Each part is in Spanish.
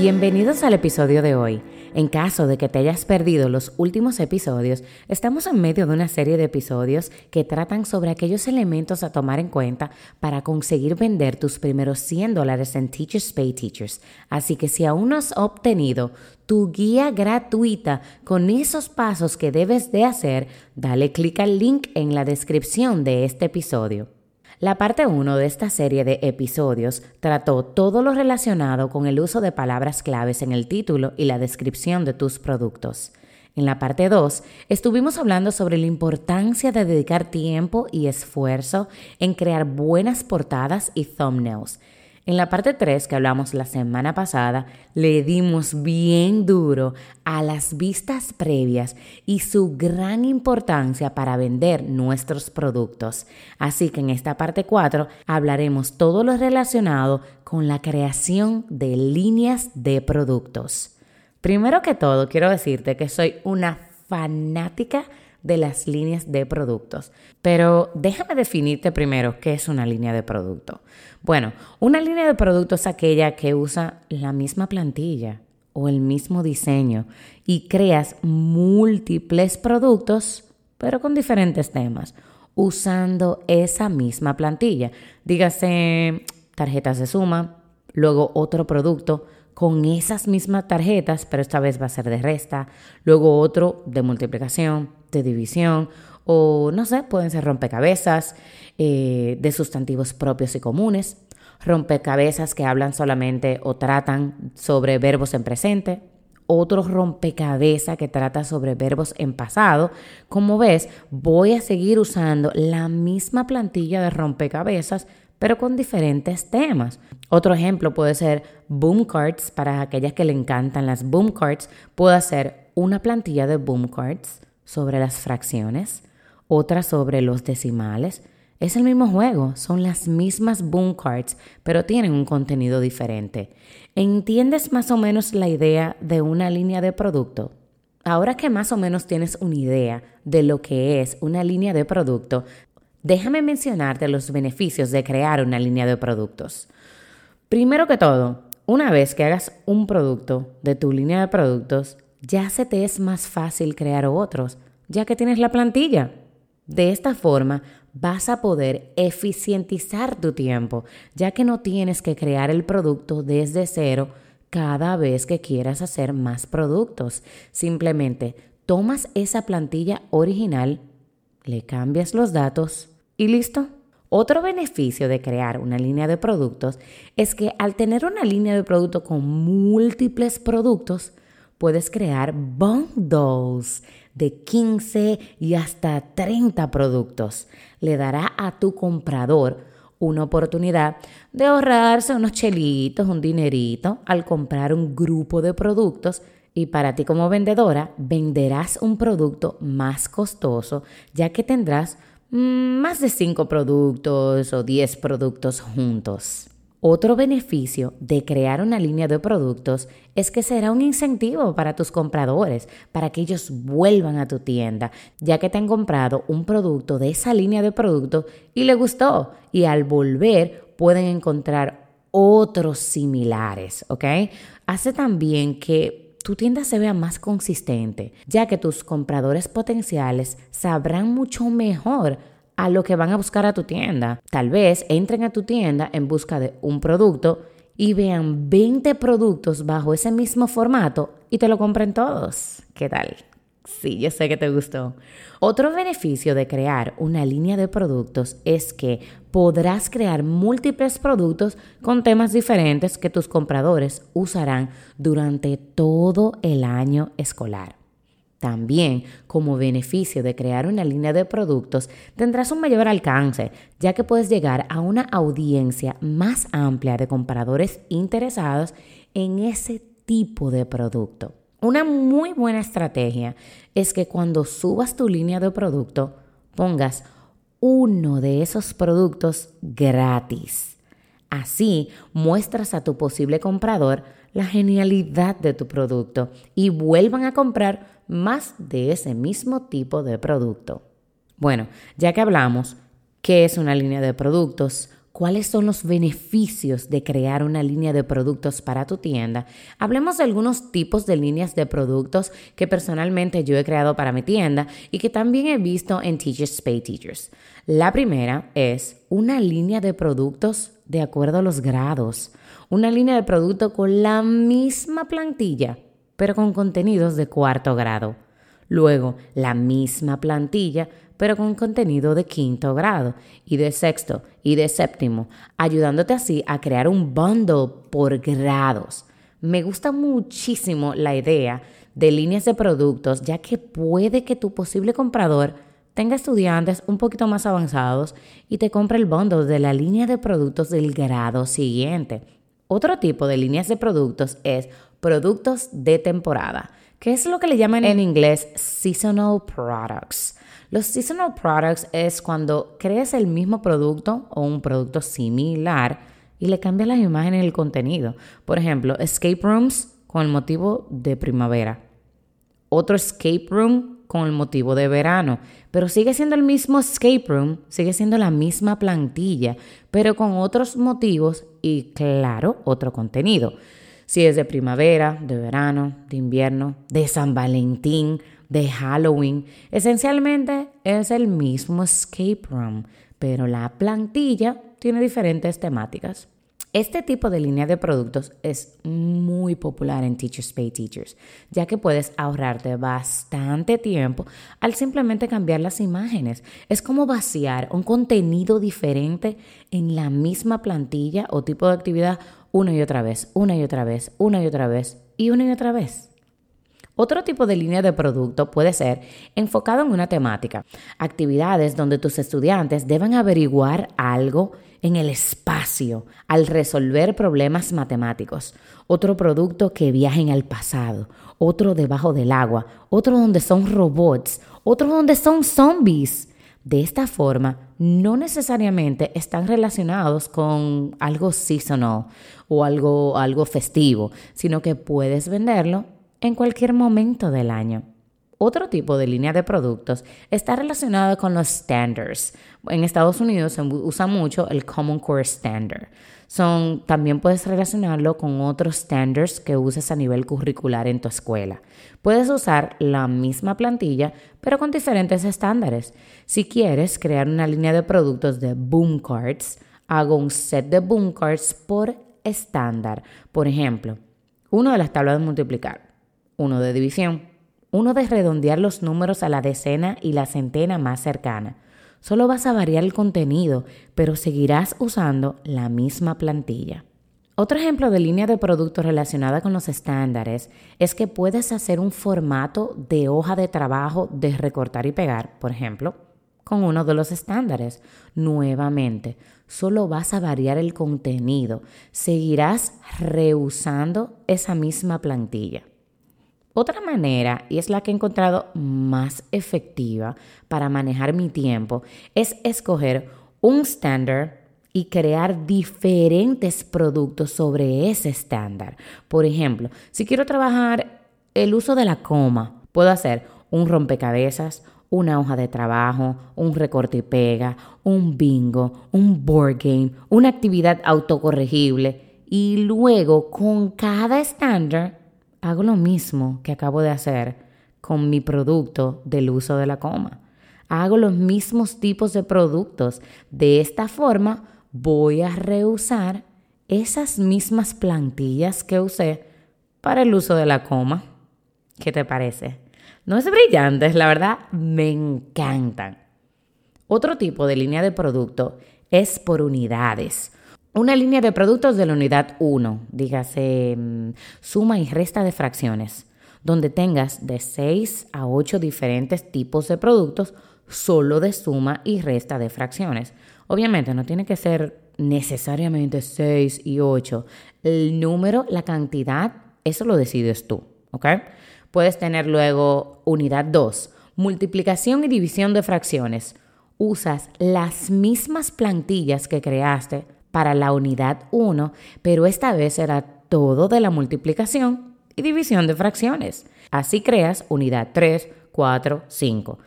Bienvenidos al episodio de hoy. En caso de que te hayas perdido los últimos episodios, estamos en medio de una serie de episodios que tratan sobre aquellos elementos a tomar en cuenta para conseguir vender tus primeros 100 dólares en Teachers Pay Teachers. Así que si aún no has obtenido tu guía gratuita con esos pasos que debes de hacer, dale clic al link en la descripción de este episodio. La parte 1 de esta serie de episodios trató todo lo relacionado con el uso de palabras claves en el título y la descripción de tus productos. En la parte 2 estuvimos hablando sobre la importancia de dedicar tiempo y esfuerzo en crear buenas portadas y thumbnails en la parte 3 que hablamos la semana pasada, le dimos bien duro a las vistas previas y su gran importancia para vender nuestros productos. Así que en esta parte 4 hablaremos todo lo relacionado con la creación de líneas de productos. Primero que todo, quiero decirte que soy una fanática de las líneas de productos. Pero déjame definirte primero qué es una línea de producto. Bueno, una línea de producto es aquella que usa la misma plantilla o el mismo diseño y creas múltiples productos, pero con diferentes temas, usando esa misma plantilla. Dígase tarjetas de suma, luego otro producto, con esas mismas tarjetas, pero esta vez va a ser de resta, luego otro de multiplicación, de división, o no sé, pueden ser rompecabezas eh, de sustantivos propios y comunes, rompecabezas que hablan solamente o tratan sobre verbos en presente, otro rompecabezas que trata sobre verbos en pasado. Como ves, voy a seguir usando la misma plantilla de rompecabezas, pero con diferentes temas. Otro ejemplo puede ser boom cards, para aquellas que le encantan las boom cards, puedo hacer una plantilla de boom cards sobre las fracciones, otra sobre los decimales. Es el mismo juego, son las mismas boom cards, pero tienen un contenido diferente. ¿Entiendes más o menos la idea de una línea de producto? Ahora que más o menos tienes una idea de lo que es una línea de producto, déjame mencionarte los beneficios de crear una línea de productos. Primero que todo, una vez que hagas un producto de tu línea de productos, ya se te es más fácil crear otros, ya que tienes la plantilla. De esta forma, vas a poder eficientizar tu tiempo, ya que no tienes que crear el producto desde cero cada vez que quieras hacer más productos. Simplemente tomas esa plantilla original, le cambias los datos y listo. Otro beneficio de crear una línea de productos es que al tener una línea de producto con múltiples productos, puedes crear bundles de 15 y hasta 30 productos. Le dará a tu comprador una oportunidad de ahorrarse unos chelitos, un dinerito al comprar un grupo de productos y para ti como vendedora venderás un producto más costoso ya que tendrás Mm, más de 5 productos o 10 productos juntos. Otro beneficio de crear una línea de productos es que será un incentivo para tus compradores, para que ellos vuelvan a tu tienda, ya que te han comprado un producto de esa línea de productos y le gustó. Y al volver pueden encontrar otros similares, ¿ok? Hace también que tu tienda se vea más consistente, ya que tus compradores potenciales sabrán mucho mejor a lo que van a buscar a tu tienda. Tal vez entren a tu tienda en busca de un producto y vean 20 productos bajo ese mismo formato y te lo compren todos. ¿Qué tal? Sí, yo sé que te gustó. Otro beneficio de crear una línea de productos es que podrás crear múltiples productos con temas diferentes que tus compradores usarán durante todo el año escolar. También, como beneficio de crear una línea de productos, tendrás un mayor alcance, ya que puedes llegar a una audiencia más amplia de compradores interesados en ese tipo de producto. Una muy buena estrategia es que cuando subas tu línea de producto, pongas uno de esos productos gratis. Así muestras a tu posible comprador la genialidad de tu producto y vuelvan a comprar más de ese mismo tipo de producto. Bueno, ya que hablamos, ¿qué es una línea de productos? ¿Cuáles son los beneficios de crear una línea de productos para tu tienda? Hablemos de algunos tipos de líneas de productos que personalmente yo he creado para mi tienda y que también he visto en Teachers Pay Teachers. La primera es una línea de productos de acuerdo a los grados. Una línea de producto con la misma plantilla, pero con contenidos de cuarto grado. Luego, la misma plantilla, pero con contenido de quinto grado y de sexto y de séptimo, ayudándote así a crear un bundle por grados. Me gusta muchísimo la idea de líneas de productos, ya que puede que tu posible comprador tenga estudiantes un poquito más avanzados y te compre el bundle de la línea de productos del grado siguiente. Otro tipo de líneas de productos es productos de temporada, que es lo que le llaman en inglés seasonal products. Los seasonal products es cuando crees el mismo producto o un producto similar y le cambias las imágenes y el contenido. Por ejemplo, escape rooms con el motivo de primavera. Otro escape room con el motivo de verano. Pero sigue siendo el mismo escape room, sigue siendo la misma plantilla, pero con otros motivos y, claro, otro contenido. Si es de primavera, de verano, de invierno, de San Valentín, de Halloween. Esencialmente es el mismo escape room, pero la plantilla tiene diferentes temáticas. Este tipo de línea de productos es muy popular en Teachers Pay Teachers, ya que puedes ahorrarte bastante tiempo al simplemente cambiar las imágenes. Es como vaciar un contenido diferente en la misma plantilla o tipo de actividad una y otra vez, una y otra vez, una y otra vez y una y otra vez. Otro tipo de línea de producto puede ser enfocado en una temática, actividades donde tus estudiantes deben averiguar algo en el espacio al resolver problemas matemáticos, otro producto que viaje en el pasado, otro debajo del agua, otro donde son robots, otro donde son zombies. De esta forma, no necesariamente están relacionados con algo seasonal o algo, algo festivo, sino que puedes venderlo en cualquier momento del año. Otro tipo de línea de productos está relacionado con los standards. En Estados Unidos se usa mucho el Common Core Standard. También puedes relacionarlo con otros standards que uses a nivel curricular en tu escuela. Puedes usar la misma plantilla, pero con diferentes estándares. Si quieres crear una línea de productos de boom cards, hago un set de boom cards por estándar. Por ejemplo, uno de las tablas de multiplicar uno de división, uno de redondear los números a la decena y la centena más cercana. Solo vas a variar el contenido, pero seguirás usando la misma plantilla. Otro ejemplo de línea de producto relacionada con los estándares es que puedes hacer un formato de hoja de trabajo de recortar y pegar, por ejemplo, con uno de los estándares. Nuevamente, solo vas a variar el contenido, seguirás reusando esa misma plantilla. Otra manera, y es la que he encontrado más efectiva para manejar mi tiempo, es escoger un estándar y crear diferentes productos sobre ese estándar. Por ejemplo, si quiero trabajar el uso de la coma, puedo hacer un rompecabezas, una hoja de trabajo, un recorte y pega, un bingo, un board game, una actividad autocorregible y luego con cada estándar hago lo mismo que acabo de hacer con mi producto del uso de la coma. Hago los mismos tipos de productos. De esta forma voy a reusar esas mismas plantillas que usé para el uso de la coma. ¿Qué te parece? No es brillante, la verdad, me encantan. Otro tipo de línea de producto es por unidades una línea de productos de la unidad 1, dígase mm, suma y resta de fracciones. donde tengas de 6 a 8 diferentes tipos de productos solo de suma y resta de fracciones. Obviamente no tiene que ser necesariamente 6 y 8. El número, la cantidad, eso lo decides tú, ¿ok? Puedes tener luego unidad 2, multiplicación y división de fracciones. Usas las mismas plantillas que creaste para la unidad 1, pero esta vez será todo de la multiplicación y división de fracciones. Así creas unidad 3, 4, 5.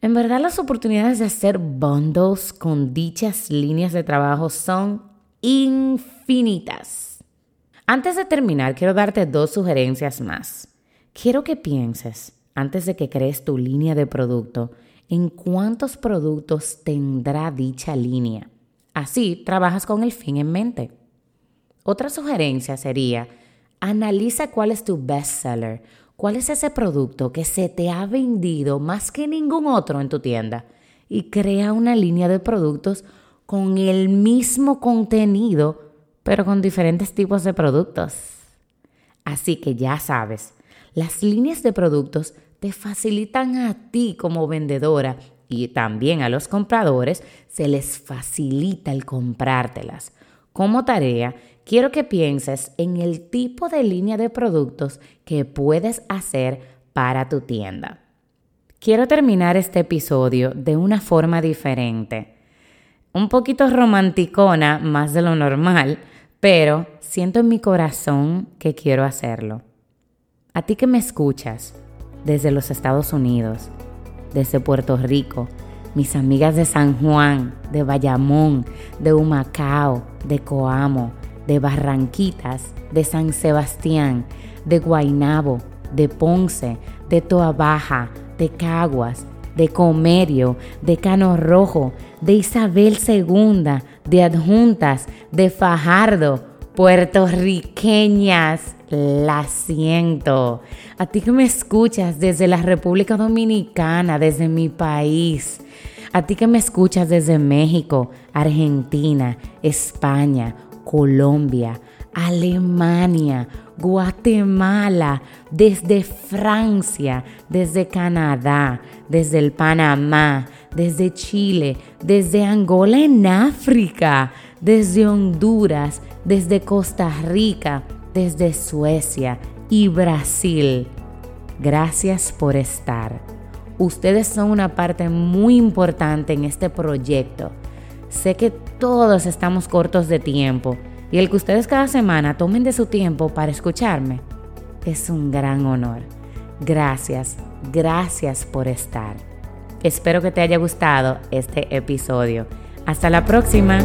En verdad las oportunidades de hacer bundles con dichas líneas de trabajo son infinitas. Antes de terminar, quiero darte dos sugerencias más. Quiero que pienses, antes de que crees tu línea de producto, en cuántos productos tendrá dicha línea. Así trabajas con el fin en mente. Otra sugerencia sería, analiza cuál es tu best seller ¿Cuál es ese producto que se te ha vendido más que ningún otro en tu tienda? Y crea una línea de productos con el mismo contenido, pero con diferentes tipos de productos. Así que ya sabes, las líneas de productos te facilitan a ti como vendedora y también a los compradores se les facilita el comprártelas. Como tarea, quiero que pienses en el tipo de línea de productos que puedes hacer para tu tienda. Quiero terminar este episodio de una forma diferente, un poquito romanticona más de lo normal, pero siento en mi corazón que quiero hacerlo. A ti que me escuchas desde los Estados Unidos, desde Puerto Rico, mis amigas de San Juan, de Bayamón, de Humacao, de Coamo, de Barranquitas, de San Sebastián, de Guainabo, de Ponce, de Toa Baja, de Caguas, de Comerio, de Cano Rojo, de Isabel II, de Adjuntas, de Fajardo, puertorriqueñas, la siento. A ti que me escuchas desde la República Dominicana, desde mi país. A ti que me escuchas desde México, Argentina, España, Colombia, Alemania, Guatemala, desde Francia, desde Canadá, desde el Panamá, desde Chile, desde Angola en África, desde Honduras, desde Costa Rica, desde Suecia y Brasil. Gracias por estar. Ustedes son una parte muy importante en este proyecto Sé que todos estamos cortos de tiempo y el que ustedes cada semana tomen de su tiempo para escucharme es un gran honor. Gracias, gracias por estar. Espero que te haya gustado este episodio. Hasta la próxima.